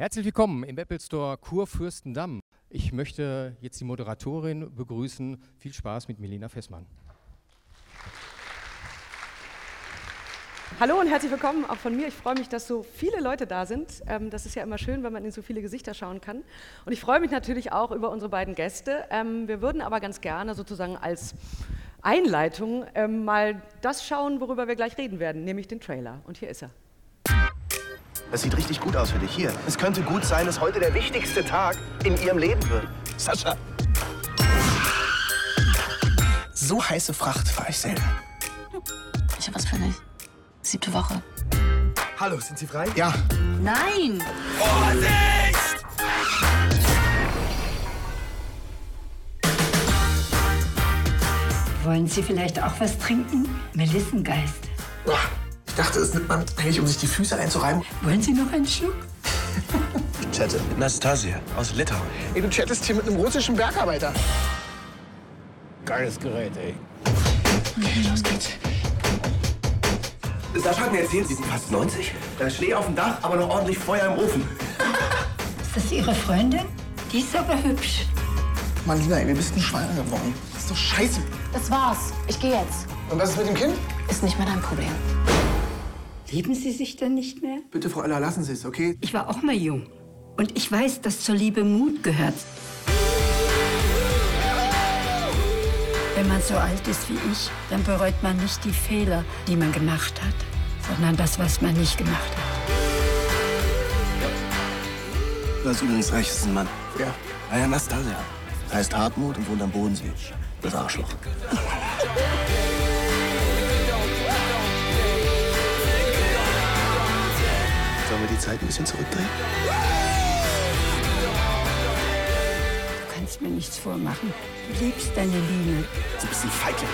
Herzlich willkommen im Apple Store Kurfürstendamm. Ich möchte jetzt die Moderatorin begrüßen. Viel Spaß mit Melina Fessmann. Hallo und herzlich willkommen auch von mir. Ich freue mich, dass so viele Leute da sind. Ähm, das ist ja immer schön, wenn man in so viele Gesichter schauen kann. Und ich freue mich natürlich auch über unsere beiden Gäste. Ähm, wir würden aber ganz gerne sozusagen als Einleitung ähm, mal das schauen, worüber wir gleich reden werden, nämlich den Trailer. Und hier ist er. Das sieht richtig gut aus für dich. Hier, es könnte gut sein, dass heute der wichtigste Tag in ihrem Leben wird. Sascha. So heiße Fracht fahre ich selten. Ich habe was für dich. Siebte Woche. Hallo, sind Sie frei? Ja. Nein! Wollen Sie vielleicht auch was trinken? Melissengeist. Boah, Ich dachte, das nimmt man eigentlich, um sich die Füße einzureiben. Wollen Sie noch einen Schluck? Ich chatte mit Nastasia aus Litauen. Ey, du chattest hier mit einem russischen Bergarbeiter. Geiles Gerät, ey. Okay, los geht's. Sascha hat mir erzählt, Sie sind fast 90. Da ist Schnee auf dem Dach, aber noch ordentlich Feuer im Ofen. Ist das Ihre Freundin? Die ist aber hübsch. Marlina, ey, wir bist ein schwanger geworden. Das ist doch scheiße. Das war's. Ich gehe jetzt. Und was ist mit dem Kind? Ist nicht mehr dein Problem. Lieben Sie sich denn nicht mehr? Bitte, Frau Eller, lassen Sie es, okay? Ich war auch mal jung. Und ich weiß, dass zur Liebe Mut gehört. Wenn man so alt ist wie ich, dann bereut man nicht die Fehler, die man gemacht hat, sondern das, was man nicht gemacht hat. Du hast übrigens recht, das ist ein Mann. Ja. Ah ja, Nastasia. Heißt Hartmut und wohnt am Bodensee. Das Arschloch. Sollen wir die Zeit ein bisschen zurückdrehen? Du kannst mir nichts vormachen. Du liebst deine Liebe. So ein bisschen Feigling.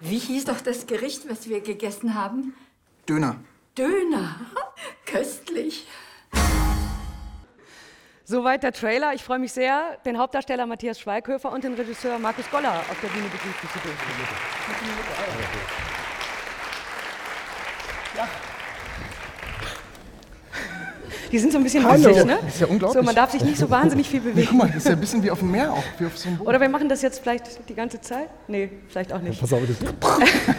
Wie hieß doch das Gericht, was wir gegessen haben? Döner. Döner. Köstlich. Soweit der Trailer. Ich freue mich sehr, den Hauptdarsteller Matthias Schweighöfer und den Regisseur Markus Goller auf der Bühne begrüßen zu dürfen. Die sind so ein bisschen Hallo. ne? Das ist ja unglaublich. So, man darf sich nicht so wahnsinnig viel Nee, bewegen. guck mal, das ist ja ein bisschen wie auf dem Meer auch, wie auf so einem Boot. Oder wir machen das jetzt vielleicht die ganze Zeit? Nee, vielleicht auch nicht. Pass auf, das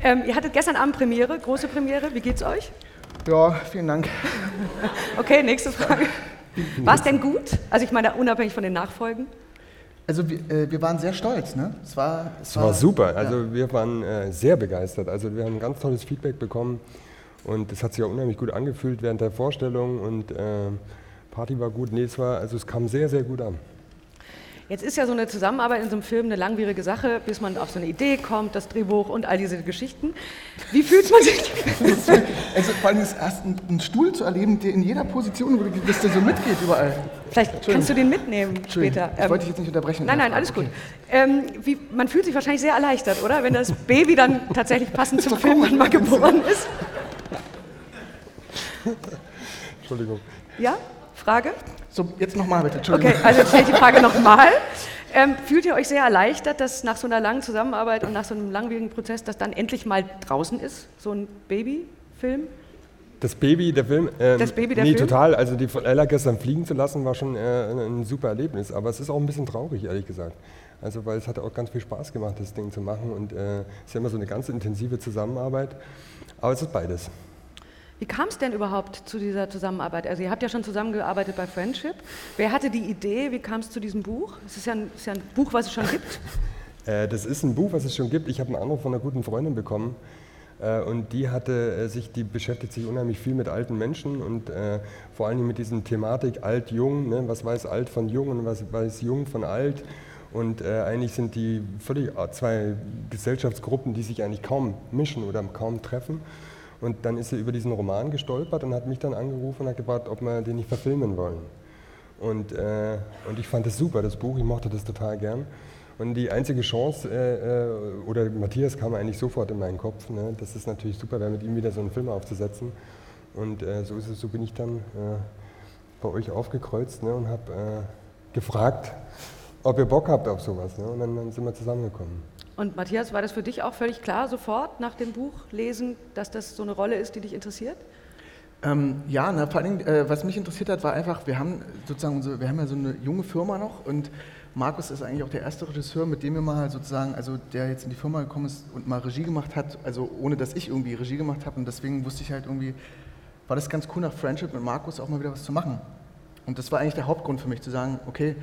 Ähm, ihr hattet gestern Abend Premiere, große Premiere. Wie geht's euch? Ja, vielen Dank. Okay, nächste Frage. War es denn gut? Also ich meine, unabhängig von den Nachfolgen. Also wir, äh, wir waren sehr stolz, ne? Es war, es Es war super. Also wir waren äh, sehr begeistert. Also wir haben ganz tolles Feedback bekommen und es hat sich auch unheimlich gut angefühlt während der Vorstellung und äh, Party war gut. Nee, es war, also es kam sehr, sehr gut an. Jetzt ist ja so eine Zusammenarbeit in so einem Film eine langwierige Sache, bis man auf so eine Idee kommt, das Drehbuch und all diese Geschichten. Wie fühlt man sich? Also vor allem ist erst ein, einen Stuhl zu erleben, der in jeder Position, wo du- dass der so mitgeht überall. Vielleicht kannst du den mitnehmen später. Ich Ähm, wollte dich jetzt nicht unterbrechen. Nein, nein, alles gut. Ähm, wie, man fühlt sich wahrscheinlich sehr erleichtert, oder? Wenn das Baby dann tatsächlich passend zum Film dann mal geboren ist. Entschuldigung. Ja? Frage? So, jetzt nochmal bitte, Entschuldigung. Okay, also jetzt stelle ich die Frage nochmal. Ähm, fühlt ihr euch sehr erleichtert, dass nach so einer langen Zusammenarbeit und nach so einem langwierigen Prozess, dass dann endlich mal draußen ist, so ein Babyfilm? Das Baby, der Film? Ähm, Das Baby, der nee, Film? total. Also die von Ella gestern fliegen zu lassen, war schon äh, ein, ein super Erlebnis. Aber es ist auch ein bisschen traurig, ehrlich gesagt. Also weil es hat auch ganz viel Spaß gemacht, das Ding zu machen. Und äh, es ist ja immer so eine ganz intensive Zusammenarbeit. Aber es ist beides. Wie kam es denn überhaupt zu dieser Zusammenarbeit? Also ihr habt ja schon zusammengearbeitet bei Friendship. Wer hatte die Idee? Wie kam es zu diesem Buch? Es ist ja ein, ist ja ein Buch, was es schon gibt. Äh, das ist ein Buch, was es schon gibt. Ich habe einen Anruf von einer guten Freundin bekommen. Äh, und die hatte äh, sich, die beschäftigt sich unheimlich viel mit alten Menschen und vor allen Dingen mit diesem Thematik alt-jung. Ne? Was weiß alt von jung und was weiß jung von alt? Und eigentlich sind die völlig zwei Gesellschaftsgruppen, die sich eigentlich kaum mischen oder kaum treffen. Und dann ist sie über diesen Roman gestolpert und hat mich dann angerufen und hat gefragt, ob wir den nicht verfilmen wollen. Und, äh, und ich fand das super, das Buch, ich mochte das total gern. Und die einzige Chance, äh, äh, oder Matthias kam eigentlich sofort in meinen Kopf, ne? das ist natürlich super, wäre mit ihm wieder so einen Film aufzusetzen. Und äh, so, ist es, so bin ich dann äh, bei euch aufgekreuzt ne? und habe äh, gefragt, ob ihr Bock habt auf sowas. Ne? Und dann, dann sind wir zusammengekommen. Und Matthias, war das für dich auch völlig klar, sofort nach dem Buch lesen, dass das so eine Rolle ist, die dich interessiert? Ähm, ja, na, vor allem, äh, was mich interessiert hat, war einfach, wir haben sozusagen, so, wir haben ja so eine junge Firma noch und Markus ist eigentlich auch der erste Regisseur, mit dem wir mal sozusagen, also der jetzt in die Firma gekommen ist und mal Regie gemacht hat, also ohne dass ich irgendwie Regie gemacht habe und deswegen wusste ich halt irgendwie, war das ganz cool nach Friendship mit Markus auch mal wieder was zu machen. Und das war eigentlich der Hauptgrund für mich zu sagen, okay,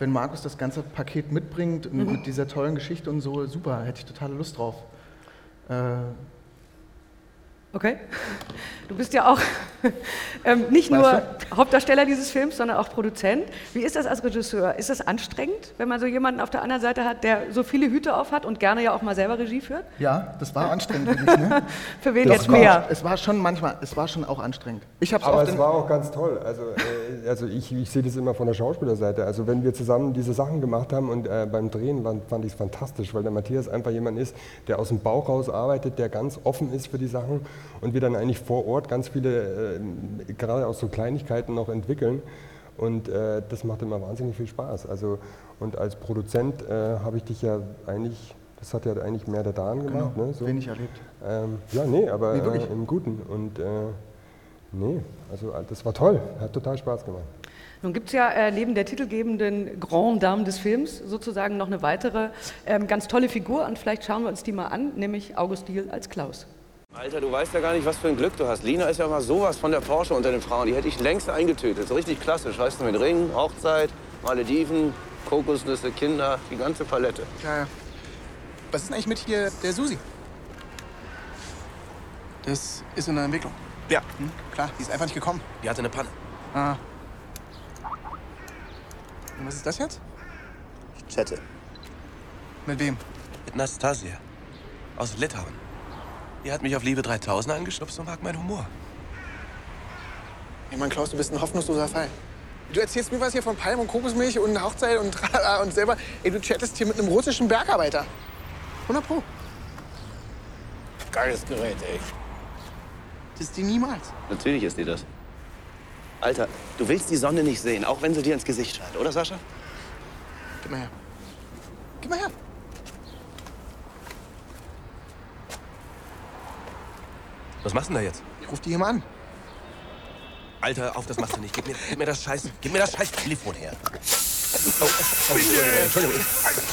wenn Markus das ganze Paket mitbringt mhm. mit dieser tollen Geschichte und so, super, hätte ich totale Lust drauf. Äh, Okay. Du bist ja auch ähm, nicht weißt nur du? Hauptdarsteller dieses Films, sondern auch Produzent. Wie ist das als Regisseur? Ist das anstrengend, wenn man so jemanden auf der anderen Seite hat, der so viele Hüte auf hat und gerne ja auch mal selber Regie führt? Ja, das war anstrengend für mich. Ne? für wen das jetzt mehr? Es war schon manchmal, es war schon auch anstrengend. Ich hab's Aber es war auch ganz toll. Also, äh, also ich, ich sehe das immer von der Schauspielerseite. Also wenn wir zusammen diese Sachen gemacht haben und äh, beim Drehen fand, fand ich es fantastisch, weil der Matthias einfach jemand ist, der aus dem Bauch raus arbeitet, der ganz offen ist für die Sachen und wir dann eigentlich vor Ort ganz viele, äh, gerade aus so Kleinigkeiten noch entwickeln. Und äh, das macht immer wahnsinnig viel Spaß. Also, und als Produzent äh, habe ich dich ja eigentlich, das hat ja eigentlich mehr der Dan gemacht. Genau, ne? so. wenig erlebt. Ähm, ja, nee, aber nee, äh, im Guten. Und äh, nee, also das war toll, hat total Spaß gemacht. Nun gibt es ja äh, neben der titelgebenden Grand Dame des Films sozusagen noch eine weitere ähm, ganz tolle Figur und vielleicht schauen wir uns die mal an, nämlich August Diel als Klaus. Alter, du weißt ja gar nicht, was für ein Glück du hast. Lina ist ja mal sowas von der Porsche unter den Frauen. Die hätte ich längst eingetötet. So richtig klassisch, weißt du, mit Ring, Hochzeit, Malediven, Kokosnüsse, Kinder, die ganze Palette. Ja, was ist denn eigentlich mit hier der Susi? Das ist in der Entwicklung. Ja. Hm, klar, die ist einfach nicht gekommen. Die hatte eine Panne. Ah. Und was ist das jetzt? Ich chatte. Mit wem? Mit Nastasia. Aus Litauen. Die hat mich auf Liebe 3000 angeschubst und mag meinen Humor. Ey, Mann, Klaus, du bist ein hoffnungsloser Fall. Du erzählst mir was hier von Palm und Kokosmilch und Hochzeit und und selber. Ey, du chattest hier mit einem russischen Bergarbeiter. 100 Pro. Geiles Gerät, ey. Das ist die niemals. Natürlich ist die das. Alter, du willst die Sonne nicht sehen, auch wenn sie dir ins Gesicht scheint, oder Sascha? Gib mal her. Gib mal her. Was machst du denn da jetzt? Ich ruf die hier mal an. Alter, auf, das machst du nicht. Gib mir, gib mir das scheiß, gib mir das scheiß Telefon her. Oh, Entschuldigung.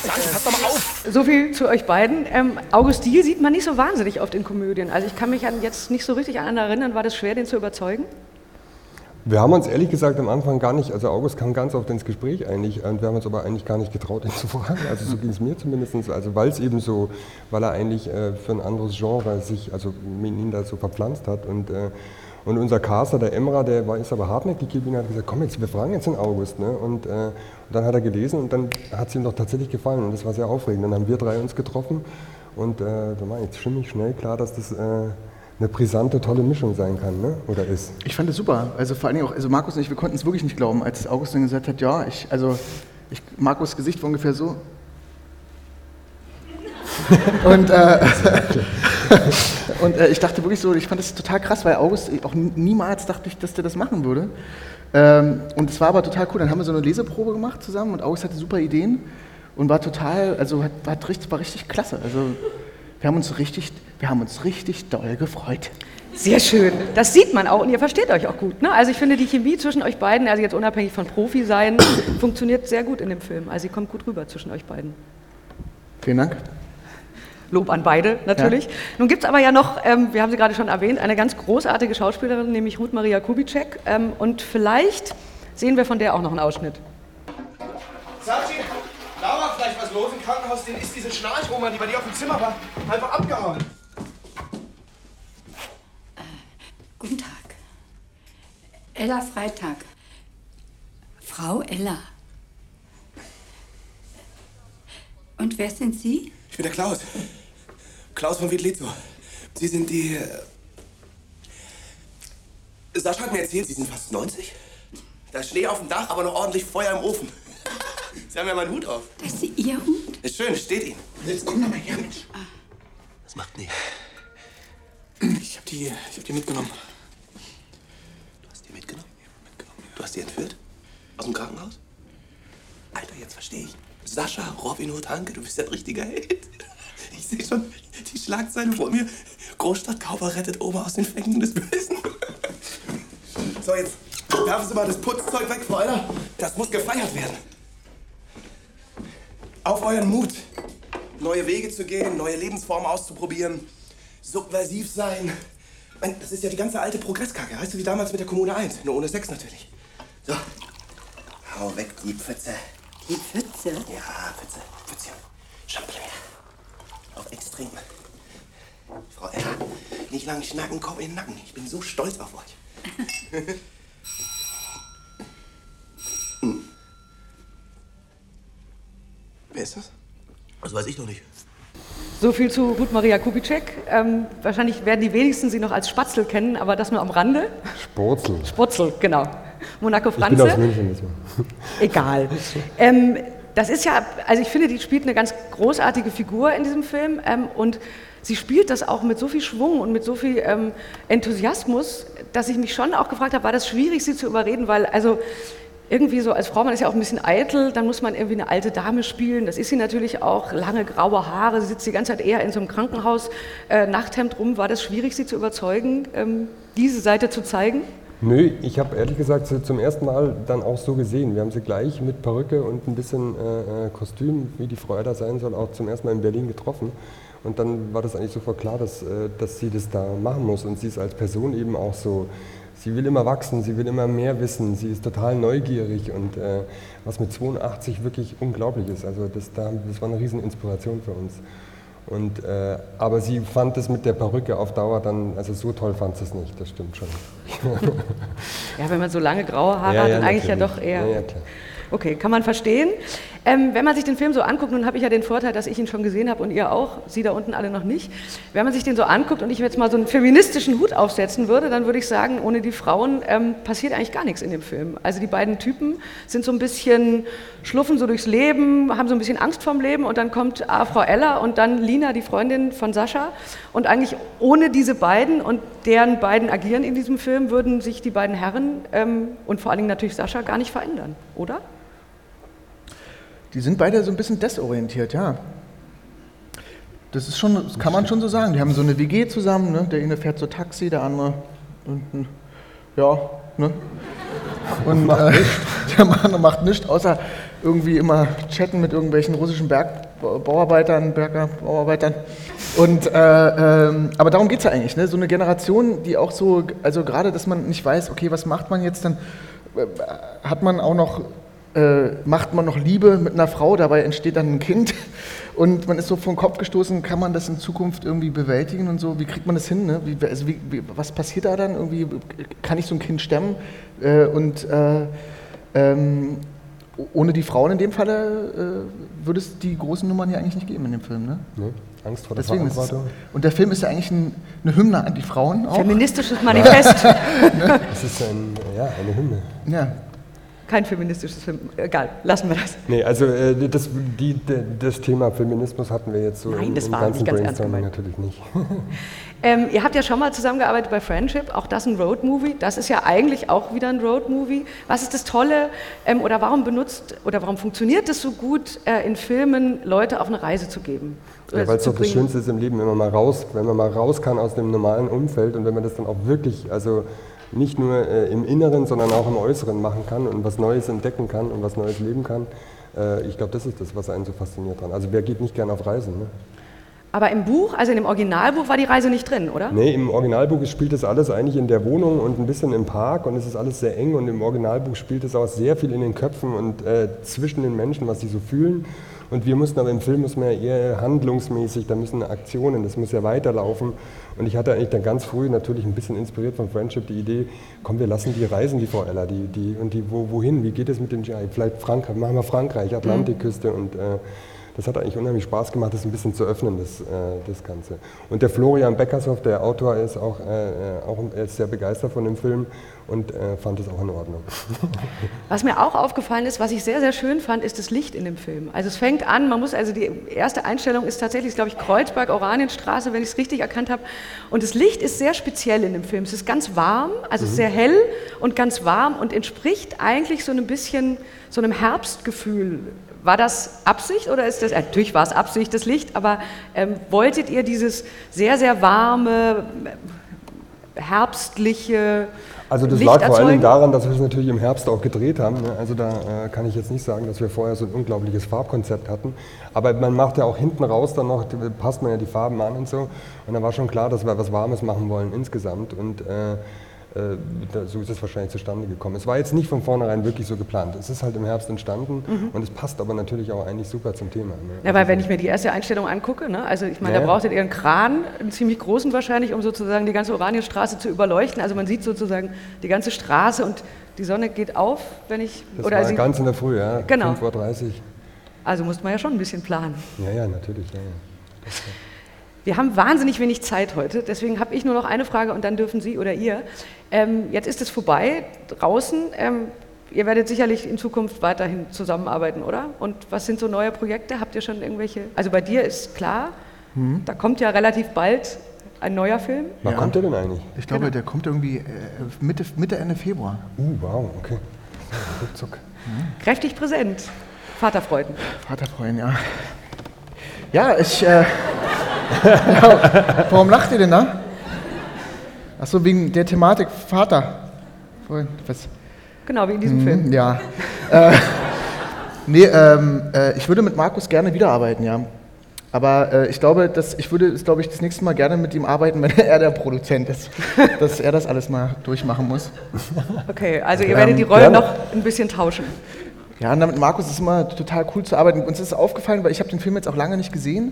Pass doch mal auf. So viel zu euch beiden. Ähm, August Diel sieht man nicht so wahnsinnig oft in Komödien. Also ich kann mich an jetzt nicht so richtig an erinnern. War das schwer, den zu überzeugen? Wir haben uns ehrlich gesagt am Anfang gar nicht, also August kam ganz oft ins Gespräch eigentlich, und wir haben uns aber eigentlich gar nicht getraut, ihn zu fragen. Also so ging es mir zumindest, also weil es eben so, weil er eigentlich äh, für ein anderes Genre sich, also ihn da so verpflanzt hat und äh, und unser Caster, der Emra, der war, ist aber hartnäckig geblieben und hat gesagt, komm jetzt, wir fragen jetzt den August. Ne? Und, äh, und dann hat er gelesen und dann hat es ihm doch tatsächlich gefallen und das war sehr aufregend. Dann haben wir drei uns getroffen und äh, da war jetzt ziemlich schnell klar, dass das äh, eine brisante, tolle Mischung sein kann, ne? oder ist. Ich fand es super. Also vor allen Dingen auch, also Markus und ich, wir konnten es wirklich nicht glauben, als August dann gesagt hat, ja, ich, also ich, Markus' Gesicht war ungefähr so. und äh, und äh, ich dachte wirklich so, ich fand das total krass, weil August, auch niemals dachte ich, dass der das machen würde. Ähm, und es war aber total cool. Dann haben wir so eine Leseprobe gemacht zusammen und August hatte super Ideen und war total, also hat, war, richtig, war richtig klasse. Also wir haben uns richtig, wir haben uns richtig doll gefreut. Sehr schön. Das sieht man auch und ihr versteht euch auch gut. Ne? Also ich finde die Chemie zwischen euch beiden, also jetzt unabhängig von Profi sein, funktioniert sehr gut in dem Film. Also sie kommt gut rüber zwischen euch beiden. Vielen Dank. Lob an beide natürlich. Ja. Nun gibt es aber ja noch, ähm, wir haben sie gerade schon erwähnt, eine ganz großartige Schauspielerin, nämlich Ruth Maria Kubitschek. Ähm, und vielleicht sehen wir von der auch noch einen Ausschnitt. Sachi, da war vielleicht was los im Krankenhaus, den ist diese Schnarchoma, die bei dir auf dem Zimmer war, einfach abgehauen. Äh, guten Tag. Ella Freitag. Frau Ella. Und wer sind Sie? Ich bin der Klaus. Klaus von Wiedlitzo. Sie sind die... Äh Sascha hat mir erzählt, Sie sind fast 90. Da ist Schnee auf dem Dach, aber noch ordentlich Feuer im Ofen. Sie haben ja meinen Hut auf. Das ist Ihr Hut? Ist schön, steht Ihnen. Jetzt komm doch mal her, Mensch. Was macht die? Ich hab die, ich hab die mitgenommen. Du hast die mitgenommen? Ja, mitgenommen ja. Du hast die entführt? Aus dem Krankenhaus? jetzt verstehe ich. Sascha, Robin Hood, Hanke, du bist ja ein richtiger Held. Ich sehe schon die Schlagzeile vor mir. Großstadtkaufer rettet Oma aus den Fängen des Bösen. So, jetzt werfen Sie mal das Putzzeug weg, Euler. Das muss gefeiert werden. Auf euren Mut, neue Wege zu gehen, neue Lebensformen auszuprobieren, subversiv sein. Meine, das ist ja die ganze alte Progresskacke. Weißt du, wie damals mit der Kommune 1, nur ohne Sex natürlich. So, hau weg die Pfütze. Die Pfütze? Ja, Pfütze, Pfützchen, Champignon. Auf extrem. Frau Ella, nicht lang schnacken, komm in den Nacken. Ich bin so stolz auf euch. Ist das? Das weiß ich noch nicht. So viel zu Ruth Maria Kubitschek. Ähm, wahrscheinlich werden die wenigsten sie noch als Spatzel kennen, aber das nur am Rande. Spurzel. Spurzel, genau. Monaco Ich bin Franze. aus München. Das war. Egal. Ähm, das ist ja, also ich finde, die spielt eine ganz großartige Figur in diesem Film ähm, und sie spielt das auch mit so viel Schwung und mit so viel ähm, Enthusiasmus, dass ich mich schon auch gefragt habe, war das schwierig, sie zu überreden, weil also irgendwie so als Frau, man ist ja auch ein bisschen eitel, dann muss man irgendwie eine alte Dame spielen. Das ist sie natürlich auch, lange graue Haare, sie sitzt die ganze Zeit eher in so einem Krankenhaus, äh, Nachthemd rum. War das schwierig, sie zu überzeugen, ähm, diese Seite zu zeigen? Nö, ich habe ehrlich gesagt zum ersten Mal dann auch so gesehen. Wir haben sie gleich mit Perücke und ein bisschen äh, äh, Kostüm, wie die Frau da sein soll, auch zum ersten Mal in Berlin getroffen. Und dann war das eigentlich sofort klar, dass, äh, dass sie das da machen muss. Und sie ist als Person eben auch so, sie will immer wachsen, sie will immer mehr wissen, sie ist total neugierig und äh, was mit 82 wirklich unglaublich ist. Also das, da, das war eine riesen Inspiration für uns. Und, äh, aber sie fand es mit der Perücke auf Dauer dann, also so toll fand sie es nicht, das stimmt schon. Ja, wenn man so lange graue Haare Ja, hat, ja, dann eigentlich ja natürlich. doch eher. Ja. Okay, kann man verstehen. Ähm, wenn man sich den Film so anguckt, nun habe ich ja den Vorteil, dass ich ihn schon gesehen habe und ihr auch, Sie da unten alle noch nicht. Wenn man sich den so anguckt und ich jetzt mal so einen feministischen Hut aufsetzen würde, dann würde ich sagen, ohne die Frauen ähm, passiert eigentlich gar nichts in dem Film. Also die beiden Typen sind so ein bisschen, schluffen so durchs Leben, haben so ein bisschen Angst vorm Leben und dann kommt ah, Frau Ella und dann Lina, die Freundin von Sascha. Und eigentlich ohne diese beiden und deren beiden Agieren in diesem Film würden sich die beiden Herren ähm, und vor allen Dingen natürlich Sascha gar nicht verändern, oder? Die sind beide so ein bisschen desorientiert, ja. Das ist schon, das kann man schon so sagen. Die haben so eine WG zusammen, ne? Der eine fährt so Taxi, der andere und, ja, ne? Und äh, der andere macht nichts, außer irgendwie immer chatten mit irgendwelchen russischen Bergbauarbeitern, Berger, Bauarbeitern. Und, äh, ähm, aber darum geht es ja eigentlich, ne? So eine Generation, die auch so, also gerade, dass man nicht weiß, okay, was macht man jetzt, dann äh, hat man auch noch macht man noch Liebe mit einer Frau, dabei entsteht dann ein Kind und man ist so vom Kopf gestoßen, kann man das in Zukunft irgendwie bewältigen und so, wie kriegt man das hin, ne? wie, also wie, wie, was passiert da dann, irgendwie kann ich so ein Kind stemmen äh, und äh, ähm, ohne die Frauen in dem Falle äh, würde es die großen Nummern hier eigentlich nicht geben in dem Film. Ne? Nee, Angst vor der Deswegen ist es, Verantwortung. und der Film ist ja eigentlich ein, eine Hymne an die Frauen auch. Feministisches Manifest. Das ist ein, ja, eine Hymne. Ja. Kein feministisches Film. Egal, lassen wir das. Nee, also äh, das, die, das Thema Feminismus hatten wir jetzt so Nein, im, das im war ganzen nicht ganz ernst gemeint. natürlich nicht. Ähm, ihr habt ja schon mal zusammengearbeitet bei Friendship, auch das ein Roadmovie. Das ist ja eigentlich auch wieder ein Roadmovie. Was ist das Tolle ähm, oder warum benutzt oder warum funktioniert es so gut, äh, in Filmen Leute auf eine Reise zu geben? Ja, weil es doch das? Schönste ist im Leben, wenn man mal raus, wenn man mal raus kann aus dem normalen Umfeld und wenn man das dann auch wirklich, also nicht nur äh, im Inneren, sondern auch im Äußeren machen kann und was Neues entdecken kann und was Neues leben kann. Äh, ich glaube, das ist das, was einen so fasziniert dran. Also wer geht nicht gern auf Reisen? Ne? Aber im Buch, also in dem Originalbuch, war die Reise nicht drin, oder? Nee, im Originalbuch spielt das alles eigentlich in der Wohnung und ein bisschen im Park und es ist alles sehr eng und im Originalbuch spielt es auch sehr viel in den Köpfen und äh, zwischen den Menschen, was sie so fühlen. Und wir mussten aber im Film muss man ja eher handlungsmäßig, da müssen Aktionen, das muss ja weiterlaufen. Und ich hatte eigentlich dann ganz früh natürlich ein bisschen inspiriert von Friendship die Idee, komm, wir lassen die reisen, die Frau Ella, die, die, und die, wo, wohin, wie geht es mit den GI? Vielleicht Frankreich, machen wir Frankreich, Atlantikküste und äh, das hat eigentlich unheimlich Spaß gemacht, das ein bisschen zu öffnen, das, äh, das Ganze. Und der Florian Beckershoff, der Autor, ist auch, äh, äh, auch ist sehr begeistert von dem Film und äh, fand es auch in Ordnung. Was mir auch aufgefallen ist, was ich sehr, sehr schön fand, ist das Licht in dem Film. Also es fängt an, man muss, also die erste Einstellung ist tatsächlich, glaube ich, Kreuzberg, Oranienstraße, wenn ich es richtig erkannt habe. Und das Licht ist sehr speziell in dem Film. Es ist ganz warm, also Mhm. sehr hell und ganz warm und entspricht eigentlich so ein bisschen so einem Herbstgefühl, War das Absicht oder ist das, äh, natürlich war es Absicht, das Licht, aber ähm, wolltet ihr dieses sehr, sehr warme, äh, herbstliche Also das Licht lag vor allen erzeugen? Dingen daran, dass wir es natürlich im Herbst auch gedreht haben. Also da äh, kann ich jetzt nicht sagen, dass wir vorher so ein unglaubliches Farbkonzept hatten. Aber man macht ja auch hinten raus dann noch, passt man ja die Farben an und so. Und da war schon klar, dass wir was Warmes machen wollen insgesamt. Und äh, so ist es wahrscheinlich zustande gekommen. Es war jetzt nicht von vornherein wirklich so geplant. Es ist halt im Herbst entstanden Mhm. und es passt aber natürlich auch eigentlich super zum Thema. Ne? Ja, weil wenn ich mir die erste Einstellung angucke, ne, also ich meine, Ja. da brauchtet ihr einen Kran, einen ziemlich großen wahrscheinlich, um sozusagen die ganze Oranienstraße zu überleuchten. Also man sieht sozusagen die ganze Straße und die Sonne geht auf, wenn ich... Das oder war sie, ganz in der Früh, ja. Genau. 5.30 Uhr. also muss man ja schon ein bisschen planen. Ja, ja, natürlich. Ja, ja. Wir haben wahnsinnig wenig Zeit heute, deswegen habe ich nur noch eine Frage und dann dürfen Sie oder ihr. Ähm, jetzt ist es vorbei, draußen. Ähm, ihr werdet sicherlich in Zukunft weiterhin zusammenarbeiten, oder? Und was sind so neue Projekte? Habt ihr schon irgendwelche? Also bei dir ist klar, Mhm. da kommt ja relativ bald ein neuer Film. Wann kommt der denn eigentlich? Ich glaube, der kommt irgendwie äh, Mitte, Mitte, Ende Februar. Uh, wow, okay. Ruckzuck. Kräftig präsent. Vaterfreuden. Vaterfreund, ja. Ja, ich. Äh, ja, warum lacht ihr denn da? Achso, wegen der Thematik Vater. Was? Genau, wie in diesem Mhm, Film. Ja. Äh, nee, ähm, äh, ich würde mit Markus gerne wiederarbeiten, ja. Aber äh, ich glaube, dass ich würde, das, glaube ich, das nächste Mal gerne mit ihm arbeiten, wenn er der Produzent ist. dass er das alles mal durchmachen muss. Okay, also ihr Ähm, werdet die Rolle gerne. noch ein bisschen tauschen. Ja, und mit Markus ist es immer total cool zu arbeiten. Uns ist aufgefallen, weil ich habe den Film jetzt auch lange nicht gesehen,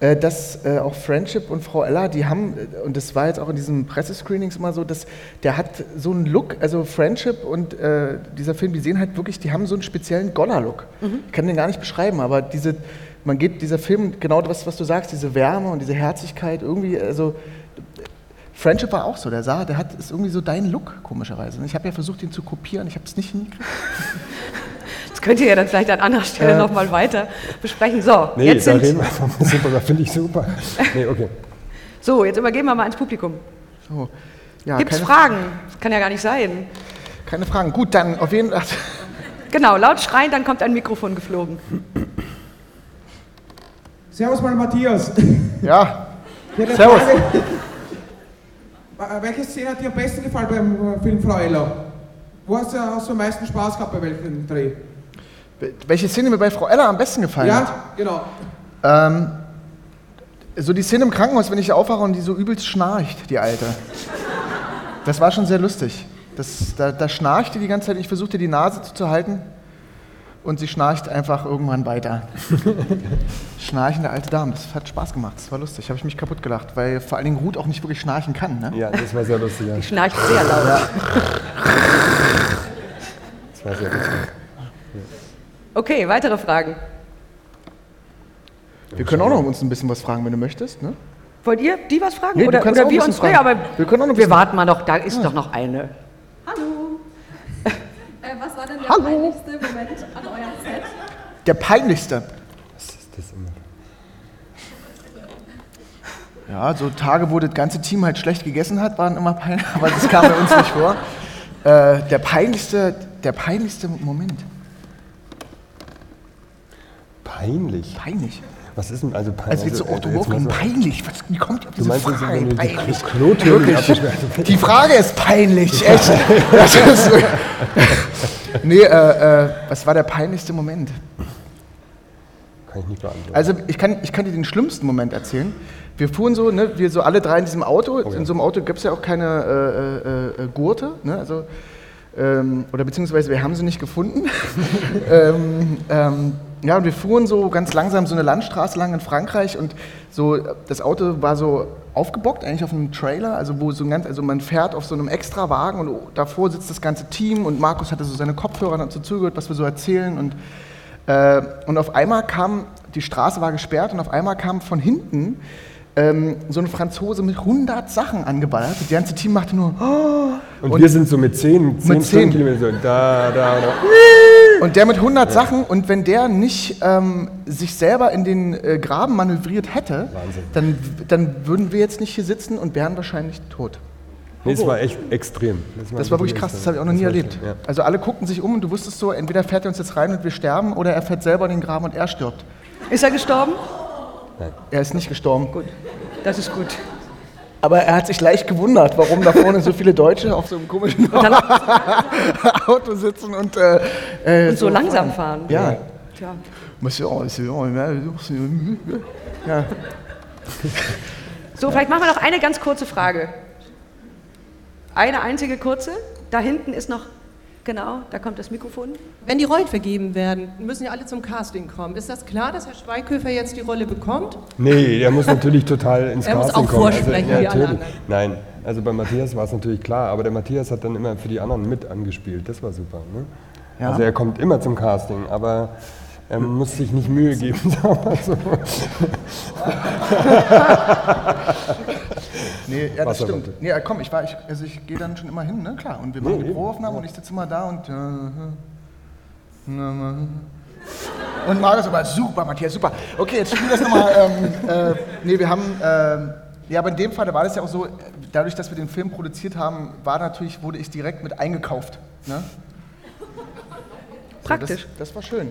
dass äh, auch Friendship und Frau Ella, die haben, äh, und das war jetzt auch in diesen Pressescreenings immer so, dass der hat so einen Look, also Friendship und äh, dieser Film, die sehen halt wirklich, die haben so einen speziellen Goller-Look. Mhm. Ich kann den gar nicht beschreiben, aber diese, man geht, dieser Film, genau das, was du sagst, diese Wärme und diese Herzlichkeit, irgendwie, also Friendship war auch so, der sah, der hat, ist irgendwie so dein Look, komischerweise. Ich habe ja versucht, ihn zu kopieren, ich habe es nicht hingekriegt. Das könnt ihr ja dann vielleicht an anderer Stelle Äh. nochmal weiter besprechen. So, Nee, jetzt da sind, reden wir von super, das finde ich super. Nee, okay. so, jetzt übergeben wir mal ins Publikum. So, ja, Gibt es Fragen? Das kann ja gar nicht sein. Keine Fragen. Gut, dann auf jeden Fall. Genau, laut schreien, dann kommt ein Mikrofon geflogen. Servus mal Matthias. Ja. Servus. Frage. Äh, Welche Szene hat dir am besten gefallen beim äh, Film Frau Ella? Wo hast du, hast du am meisten Spaß gehabt bei welchem Dreh? Welche Szene mir bei Frau Ella am besten gefallen hat? Ja, genau. Ähm, so die Szene im Krankenhaus, wenn ich aufwache und die so übelst schnarcht, die Alte. Das war schon sehr lustig. Das, da, da schnarchte die ganze Zeit, ich versuchte die Nase zuzuhalten und sie schnarcht einfach irgendwann weiter. Schnarchende alte Dame, das hat Spaß gemacht, das war lustig, habe ich mich kaputt gelacht, weil vor allen Dingen Ruth auch nicht wirklich schnarchen kann. Ne? Ja, das war sehr lustig. Ja. Die schnarcht sehr laut. Ja. Das war sehr lustig. Okay, weitere Fragen. Wir können auch noch uns ein bisschen was fragen, wenn du möchtest. Ne? Wollt ihr die was fragen? Nee, oder oder wir uns? Nee, fragen. aber Wir können auch noch wir warten mal noch, da ist doch noch eine. Äh, was war denn der Hallo. peinlichste Moment an eurem Set? Der peinlichste. Was ist das immer? Ja, so Tage, wo das ganze Team halt schlecht gegessen hat, waren immer peinlich, aber das kam bei uns nicht vor. Äh, der, peinlichste, der peinlichste Moment. Peinlich. Peinlich. Was ist denn also peinlich? Also jetzt so äh, Otto so- peinlich. Was, wie kommt ihr auf Du diese meinst Frage? du die peinlich. Hast? Die Frage ist peinlich, echt. Das ist, nee, äh, äh, was war der peinlichste Moment? Kann ich nicht beantworten. Also ich kann, ich kann dir den schlimmsten Moment erzählen. Wir fuhren so, ne, wir so alle drei in diesem Auto. In so einem Auto gibt es ja auch keine äh, äh, äh, Gurte. Ne, also, ähm, oder beziehungsweise wir haben sie nicht gefunden. ähm, ähm, ja, und wir fuhren so ganz langsam so eine Landstraße lang in Frankreich und so das Auto war so aufgebockt, eigentlich auf einem Trailer, also wo so ein ganz, also man fährt auf so einem Extrawagen und davor sitzt das ganze Team und Markus hatte so seine Kopfhörer dazu zugehört, was wir so erzählen und äh, und auf einmal kam, die Straße war gesperrt und auf einmal kam von hinten ähm, so ein Franzose mit 100 Sachen angeballert. Das ganze Team machte nur. "Oh!" Und, wir sind so mit 10, 10 Mit 10. Stundenkilometer so da, da, da. Und der mit 100 Sachen und wenn der nicht ähm, sich selber in den äh, Graben manövriert hätte, dann, dann würden wir jetzt nicht hier sitzen und wären wahrscheinlich tot. Nee, es war echt extrem. Das war wirklich krass, das habe ich auch noch nie erlebt. Ja. Also alle guckten sich um und du wusstest so, entweder fährt er uns jetzt rein und wir sterben oder er fährt selber in den Graben und er stirbt. Ist er gestorben? Er ist nicht gestorben. Gut, das ist gut. Aber er hat sich leicht gewundert, warum da vorne so viele Deutsche auf so einem komischen Auto sitzen und, äh, äh, Und so langsam fahren. Ja. Tja. Monsieur, Ja. So, vielleicht machen wir noch eine ganz kurze Frage. Eine einzige kurze. Da hinten ist noch, genau, da kommt das Mikrofon. Wenn die Rollen vergeben werden, müssen ja alle zum Casting kommen. Ist das klar, dass Herr Schweighöfer jetzt die Rolle bekommt? Nee, der muss natürlich total ins Er muss Casting auch kommen. vorsprechen, ja, wie alle natürlich. anderen. Nein, also bei Matthias war es natürlich klar, aber der Matthias hat dann immer für die anderen mit angespielt. Das war super. Ne? Ja. Also er kommt immer zum Casting, aber er muss sich nicht Mühe geben, sagen wir so. Nee, ja, das stimmt. Nee, komm, ich, war, ich, also ich gehe dann schon immer hin, ne? Klar. Und wir machen Nee, die eben, Probeaufnahmen und ich sitze immer da und. äh, Und Marius aber super, Matthias, super. Okay, jetzt spiel das nochmal. Ähm, äh, nee, wir haben. Ähm, ja, aber in dem Fall, da war das ja auch so, äh, dadurch, dass wir den Film produziert haben, war natürlich, wurde ich direkt mit eingekauft. Ne? Praktisch. So, das, das war schön.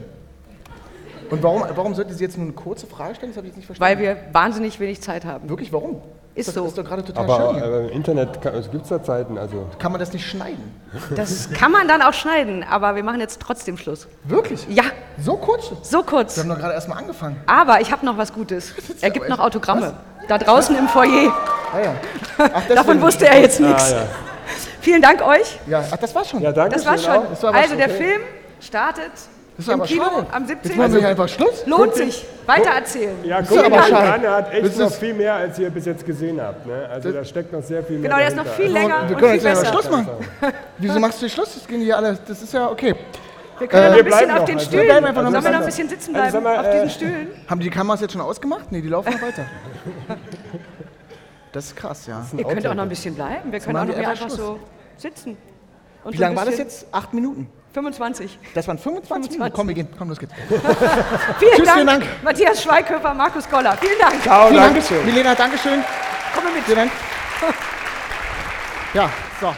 Und warum, warum sollte sie jetzt nur eine kurze Frage stellen? Das habe ich jetzt nicht verstanden. Weil wir wahnsinnig wenig Zeit haben. Wirklich, warum? Ist das so. ist doch gerade total Aber schön äh, im Internet gibt es da Zeiten, also. Kann man das nicht schneiden? Das kann man dann auch schneiden, aber wir machen jetzt trotzdem Schluss. Wirklich? Ja. So kurz? So kurz. Wir haben doch gerade erst mal angefangen. Aber ich habe noch was Gutes. Er gibt aber noch Autogramme. Da draußen im Foyer. Ah, ja. Ach, Davon wusste er jetzt nichts. Ah, ja. Vielen Dank euch. Ja, ach, das war schon. Ja, danke Das war schon. auch. Das war aber Also schon der okay. Film startet Das ist im aber Kino schade. am Jetzt 17. machen wir hier einfach Schluss. Lohnt sich. Weiter erzählen. Ja, ist guck aber mal schade. an, er hat echt Das noch ist- viel mehr, als ihr bis jetzt gesehen habt. Ne? Also da steckt noch sehr viel mehr Genau, der ist noch viel länger Wir und können viel jetzt einfach besser. Schluss machen. Wieso machst du hier Schluss? Das gehen hier alle. Das ist ja okay. Wir können noch Äh, ein bisschen bleiben auf noch, den also- Stühlen. Wir bleiben einfach noch Sollen wir noch ein bisschen sitzen Also bleiben sag mal, auf diesen äh, Stühlen? Haben die Kameras jetzt schon ausgemacht? Nee, die laufen noch weiter. Das ist krass, ja. Ihr könnt auch noch ein bisschen bleiben. Wir können auch noch hier einfach so sitzen. Und Wie so lange war das jetzt? Acht Minuten. 25. Das waren 25 Minuten. 25. Komm, wir gehen. Komm, los geht's. Vielen, Tschüss, Dank, vielen Dank. Matthias Schweighöfer, Markus Goller. Vielen Dank. Ciao, Vielen danke Dank. schön. Milena, Dankeschön. Komm mit. Vielen Dank. Ja, so.